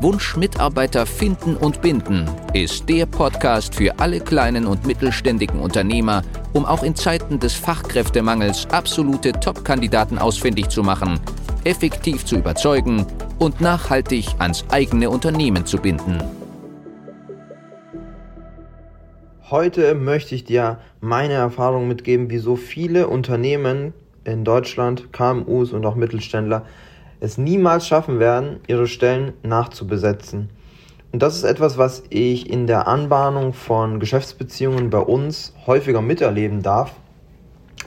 Wunsch Mitarbeiter finden und binden ist der Podcast für alle kleinen und mittelständigen Unternehmer, um auch in Zeiten des Fachkräftemangels absolute Top-Kandidaten ausfindig zu machen, effektiv zu überzeugen und nachhaltig ans eigene Unternehmen zu binden. Heute möchte ich dir meine Erfahrung mitgeben, wieso viele Unternehmen in Deutschland, KMUs und auch Mittelständler es niemals schaffen werden, ihre Stellen nachzubesetzen. Und das ist etwas, was ich in der Anbahnung von Geschäftsbeziehungen bei uns häufiger miterleben darf,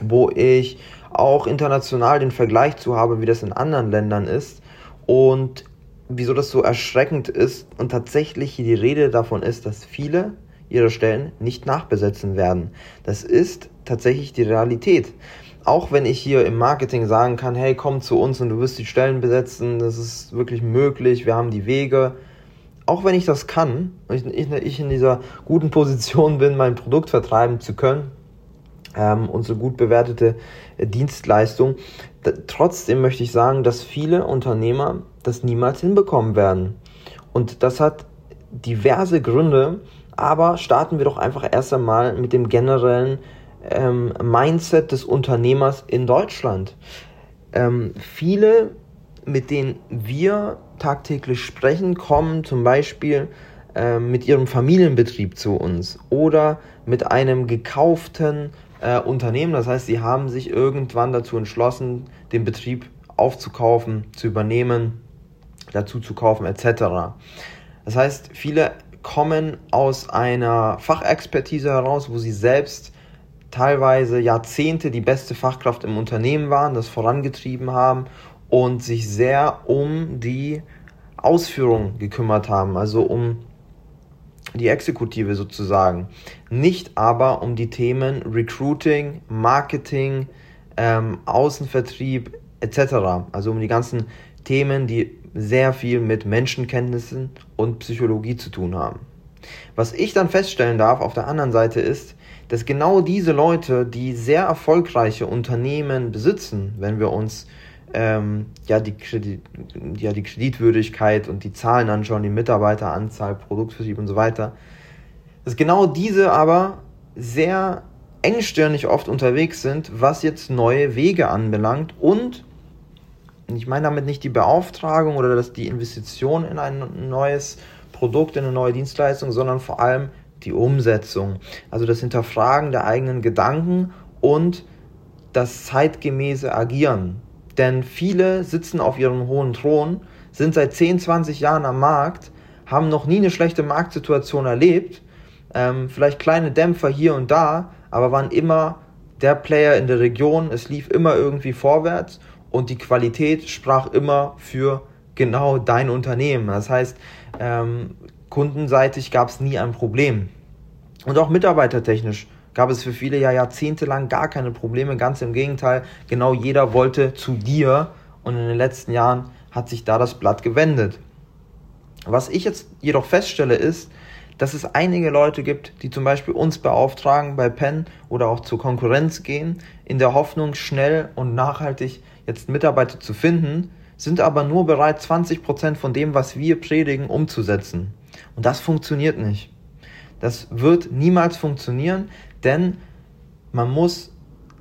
wo ich auch international den Vergleich zu habe, wie das in anderen Ländern ist und wieso das so erschreckend ist und tatsächlich die Rede davon ist, dass viele ihre Stellen nicht nachbesetzen werden. Das ist tatsächlich die Realität. Auch wenn ich hier im Marketing sagen kann, hey, komm zu uns und du wirst die Stellen besetzen, das ist wirklich möglich, wir haben die Wege. Auch wenn ich das kann, ich, ich in dieser guten Position bin, mein Produkt vertreiben zu können, ähm, unsere gut bewertete Dienstleistung, da, trotzdem möchte ich sagen, dass viele Unternehmer das niemals hinbekommen werden. Und das hat diverse Gründe, aber starten wir doch einfach erst einmal mit dem generellen ähm, Mindset des Unternehmers in Deutschland. Ähm, viele, mit denen wir tagtäglich sprechen, kommen zum Beispiel ähm, mit ihrem Familienbetrieb zu uns oder mit einem gekauften äh, Unternehmen. Das heißt, sie haben sich irgendwann dazu entschlossen, den Betrieb aufzukaufen, zu übernehmen, dazu zu kaufen etc. Das heißt, viele kommen aus einer Fachexpertise heraus, wo sie selbst teilweise Jahrzehnte die beste Fachkraft im Unternehmen waren, das vorangetrieben haben und sich sehr um die Ausführung gekümmert haben, also um die Exekutive sozusagen. Nicht aber um die Themen Recruiting, Marketing, ähm, Außenvertrieb etc. Also um die ganzen Themen, die sehr viel mit Menschenkenntnissen und Psychologie zu tun haben. Was ich dann feststellen darf auf der anderen Seite ist, dass genau diese Leute, die sehr erfolgreiche Unternehmen besitzen, wenn wir uns ähm, ja, die Kredit, ja, die Kreditwürdigkeit und die Zahlen anschauen, die Mitarbeiteranzahl, Produktvertrieb und so weiter, dass genau diese aber sehr engstirnig oft unterwegs sind, was jetzt neue Wege anbelangt und ich meine damit nicht die Beauftragung oder dass die Investition in ein neues Produkt, in eine neue Dienstleistung, sondern vor allem die Umsetzung. Also das Hinterfragen der eigenen Gedanken und das zeitgemäße Agieren. Denn viele sitzen auf ihrem hohen Thron, sind seit 10, 20 Jahren am Markt, haben noch nie eine schlechte Marktsituation erlebt, ähm, vielleicht kleine Dämpfer hier und da, aber waren immer der Player in der Region, es lief immer irgendwie vorwärts und die Qualität sprach immer für genau dein Unternehmen. Das heißt, ähm, kundenseitig gab es nie ein Problem. Und auch mitarbeitertechnisch gab es für viele ja jahrzehntelang gar keine Probleme. Ganz im Gegenteil, genau jeder wollte zu dir und in den letzten Jahren hat sich da das Blatt gewendet. Was ich jetzt jedoch feststelle ist, dass es einige Leute gibt, die zum Beispiel uns beauftragen bei Penn oder auch zur Konkurrenz gehen, in der Hoffnung, schnell und nachhaltig jetzt Mitarbeiter zu finden, sind aber nur bereit, 20% von dem, was wir predigen, umzusetzen. Und das funktioniert nicht. Das wird niemals funktionieren, denn man muss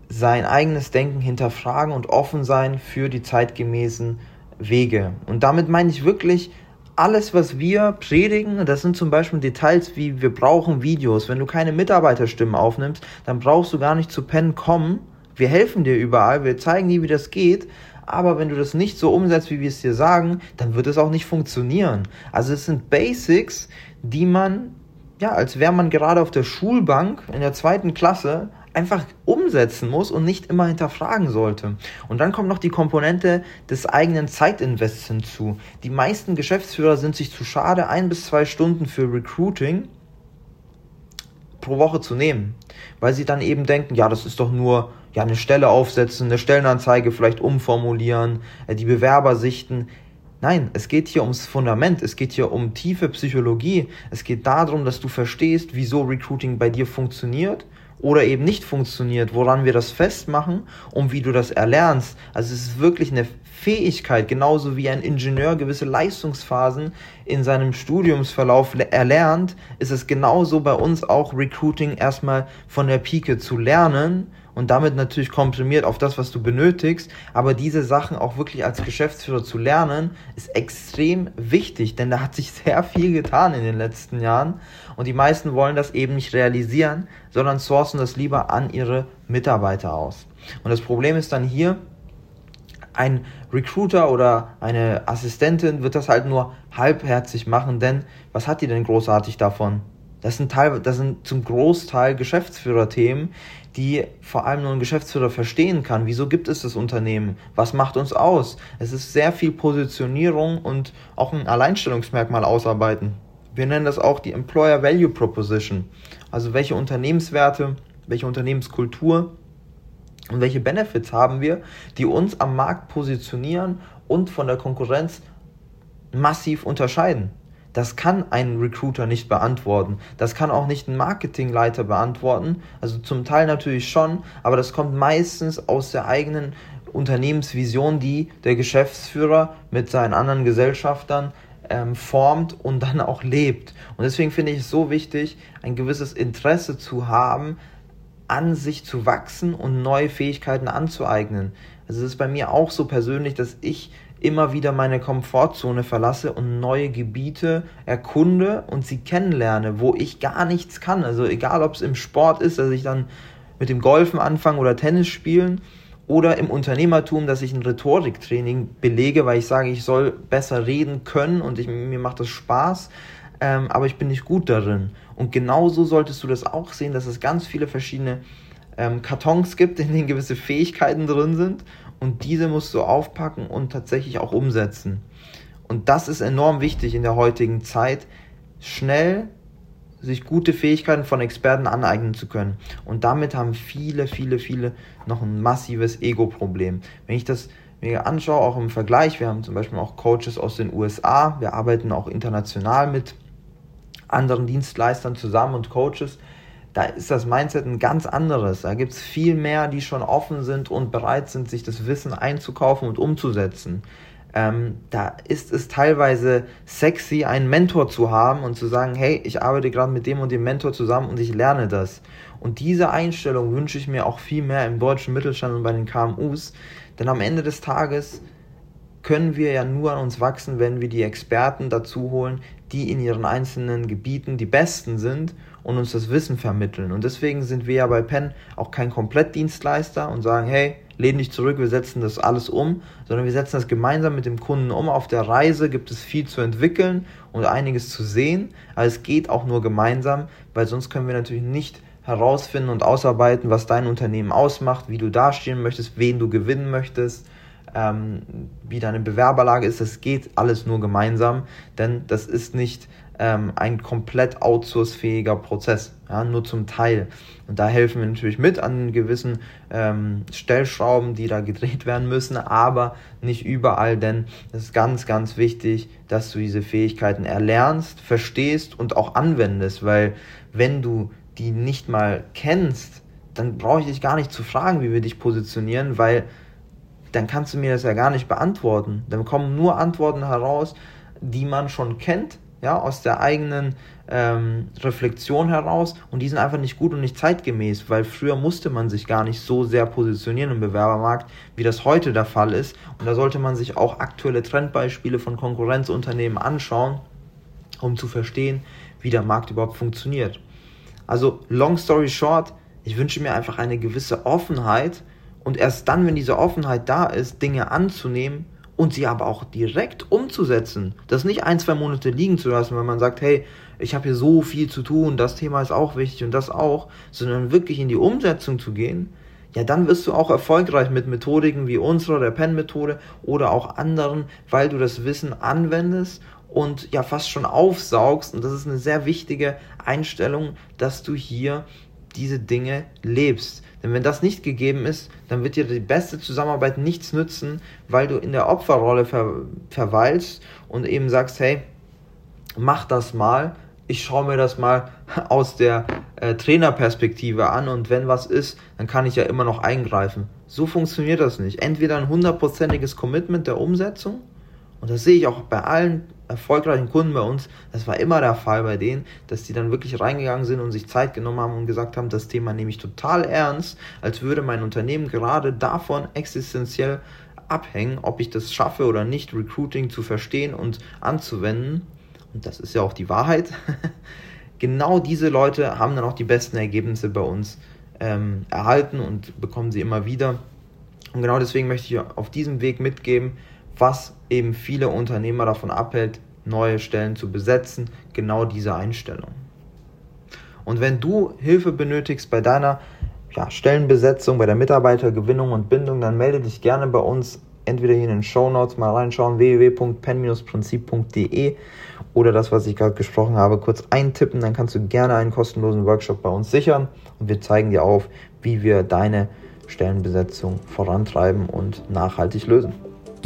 sein eigenes Denken hinterfragen und offen sein für die zeitgemäßen Wege. Und damit meine ich wirklich alles, was wir predigen, das sind zum Beispiel Details wie wir brauchen Videos. Wenn du keine Mitarbeiterstimmen aufnimmst, dann brauchst du gar nicht zu Pen kommen. Wir helfen dir überall, wir zeigen dir, wie das geht. Aber wenn du das nicht so umsetzt, wie wir es dir sagen, dann wird es auch nicht funktionieren. Also es sind Basics, die man, ja, als wäre man gerade auf der Schulbank in der zweiten Klasse einfach umsetzen muss und nicht immer hinterfragen sollte. Und dann kommt noch die Komponente des eigenen Zeitinvests hinzu. Die meisten Geschäftsführer sind sich zu schade, ein bis zwei Stunden für Recruiting pro Woche zu nehmen, weil sie dann eben denken, ja, das ist doch nur ja eine Stelle aufsetzen, eine Stellenanzeige vielleicht umformulieren, äh, die Bewerber sichten. Nein, es geht hier ums Fundament, es geht hier um tiefe Psychologie, es geht darum, dass du verstehst, wieso Recruiting bei dir funktioniert oder eben nicht funktioniert, woran wir das festmachen und wie du das erlernst. Also es ist wirklich eine Fähigkeit, genauso wie ein Ingenieur gewisse Leistungsphasen in seinem Studiumsverlauf erlernt, ist es genauso bei uns auch Recruiting erstmal von der Pike zu lernen und damit natürlich komprimiert auf das, was du benötigst. Aber diese Sachen auch wirklich als Geschäftsführer zu lernen, ist extrem wichtig, denn da hat sich sehr viel getan in den letzten Jahren und die meisten wollen das eben nicht realisieren, sondern sourcen das lieber an ihre Mitarbeiter aus. Und das Problem ist dann hier, ein Recruiter oder eine Assistentin wird das halt nur halbherzig machen, denn was hat die denn großartig davon? Das sind, Teil, das sind zum Großteil Geschäftsführerthemen, die vor allem nur ein Geschäftsführer verstehen kann. Wieso gibt es das Unternehmen? Was macht uns aus? Es ist sehr viel Positionierung und auch ein Alleinstellungsmerkmal ausarbeiten. Wir nennen das auch die Employer Value Proposition. Also welche Unternehmenswerte, welche Unternehmenskultur und welche Benefits haben wir, die uns am Markt positionieren und von der Konkurrenz massiv unterscheiden. Das kann ein Recruiter nicht beantworten. Das kann auch nicht ein Marketingleiter beantworten. Also zum Teil natürlich schon, aber das kommt meistens aus der eigenen Unternehmensvision, die der Geschäftsführer mit seinen anderen Gesellschaftern ähm, formt und dann auch lebt. Und deswegen finde ich es so wichtig, ein gewisses Interesse zu haben, an sich zu wachsen und neue Fähigkeiten anzueignen. Also es ist bei mir auch so persönlich, dass ich immer wieder meine Komfortzone verlasse und neue Gebiete erkunde und sie kennenlerne, wo ich gar nichts kann. Also egal, ob es im Sport ist, dass ich dann mit dem Golfen anfange oder Tennis spielen oder im Unternehmertum, dass ich ein Rhetoriktraining belege, weil ich sage, ich soll besser reden können und ich, mir macht das Spaß, ähm, aber ich bin nicht gut darin. Und genauso solltest du das auch sehen, dass es ganz viele verschiedene ähm, Kartons gibt, in denen gewisse Fähigkeiten drin sind und diese musst du aufpacken und tatsächlich auch umsetzen. Und das ist enorm wichtig in der heutigen Zeit, schnell sich gute Fähigkeiten von Experten aneignen zu können. Und damit haben viele, viele, viele noch ein massives Ego-Problem. Wenn ich das mir anschaue, auch im Vergleich, wir haben zum Beispiel auch Coaches aus den USA, wir arbeiten auch international mit anderen Dienstleistern zusammen und Coaches, da ist das Mindset ein ganz anderes. Da gibt es viel mehr, die schon offen sind und bereit sind, sich das Wissen einzukaufen und umzusetzen. Ähm, da ist es teilweise sexy, einen Mentor zu haben und zu sagen, hey, ich arbeite gerade mit dem und dem Mentor zusammen und ich lerne das. Und diese Einstellung wünsche ich mir auch viel mehr im deutschen Mittelstand und bei den KMUs, denn am Ende des Tages können wir ja nur an uns wachsen, wenn wir die Experten dazu holen, die in ihren einzelnen Gebieten die Besten sind und uns das Wissen vermitteln. Und deswegen sind wir ja bei Penn auch kein Komplettdienstleister und sagen, hey, lehn dich zurück, wir setzen das alles um, sondern wir setzen das gemeinsam mit dem Kunden um. Auf der Reise gibt es viel zu entwickeln und einiges zu sehen, aber es geht auch nur gemeinsam, weil sonst können wir natürlich nicht herausfinden und ausarbeiten, was dein Unternehmen ausmacht, wie du dastehen möchtest, wen du gewinnen möchtest, ähm, wie deine Bewerberlage ist. Das geht alles nur gemeinsam, denn das ist nicht ähm, ein komplett outsourcefähiger Prozess, ja, nur zum Teil. Und da helfen wir natürlich mit an gewissen ähm, Stellschrauben, die da gedreht werden müssen, aber nicht überall, denn es ist ganz, ganz wichtig, dass du diese Fähigkeiten erlernst, verstehst und auch anwendest, weil wenn du die nicht mal kennst, dann brauche ich dich gar nicht zu fragen, wie wir dich positionieren, weil dann kannst du mir das ja gar nicht beantworten. Dann kommen nur Antworten heraus, die man schon kennt, ja, aus der eigenen ähm, Reflexion heraus und die sind einfach nicht gut und nicht zeitgemäß, weil früher musste man sich gar nicht so sehr positionieren im Bewerbermarkt, wie das heute der Fall ist. Und da sollte man sich auch aktuelle Trendbeispiele von Konkurrenzunternehmen anschauen, um zu verstehen, wie der Markt überhaupt funktioniert. Also, long story short, ich wünsche mir einfach eine gewisse Offenheit und erst dann, wenn diese Offenheit da ist, Dinge anzunehmen und sie aber auch direkt umzusetzen. Das nicht ein, zwei Monate liegen zu lassen, weil man sagt, hey, ich habe hier so viel zu tun, das Thema ist auch wichtig und das auch, sondern wirklich in die Umsetzung zu gehen, ja, dann wirst du auch erfolgreich mit Methodiken wie unserer, der Pen-Methode oder auch anderen, weil du das Wissen anwendest und ja fast schon aufsaugst. Und das ist eine sehr wichtige Einstellung, dass du hier diese Dinge lebst. Denn wenn das nicht gegeben ist, dann wird dir die beste Zusammenarbeit nichts nützen, weil du in der Opferrolle ver verweilst und eben sagst, hey, mach das mal, ich schaue mir das mal aus der äh, Trainerperspektive an und wenn was ist, dann kann ich ja immer noch eingreifen. So funktioniert das nicht. Entweder ein hundertprozentiges Commitment der Umsetzung und das sehe ich auch bei allen erfolgreichen Kunden bei uns, das war immer der Fall bei denen, dass die dann wirklich reingegangen sind und sich Zeit genommen haben und gesagt haben, das Thema nehme ich total ernst, als würde mein Unternehmen gerade davon existenziell abhängen, ob ich das schaffe oder nicht, Recruiting zu verstehen und anzuwenden. Und das ist ja auch die Wahrheit. genau diese Leute haben dann auch die besten Ergebnisse bei uns ähm, erhalten und bekommen sie immer wieder. Und genau deswegen möchte ich auf diesem Weg mitgeben, was eben viele Unternehmer davon abhält, neue Stellen zu besetzen, genau diese Einstellung. Und wenn du Hilfe benötigst bei deiner ja, Stellenbesetzung, bei der Mitarbeitergewinnung und Bindung, dann melde dich gerne bei uns entweder hier in den Show Notes mal reinschauen, www.pen-prinzip.de oder das, was ich gerade gesprochen habe, kurz eintippen, dann kannst du gerne einen kostenlosen Workshop bei uns sichern und wir zeigen dir auf, wie wir deine Stellenbesetzung vorantreiben und nachhaltig lösen.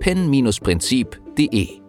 www.pen-prinzip.de.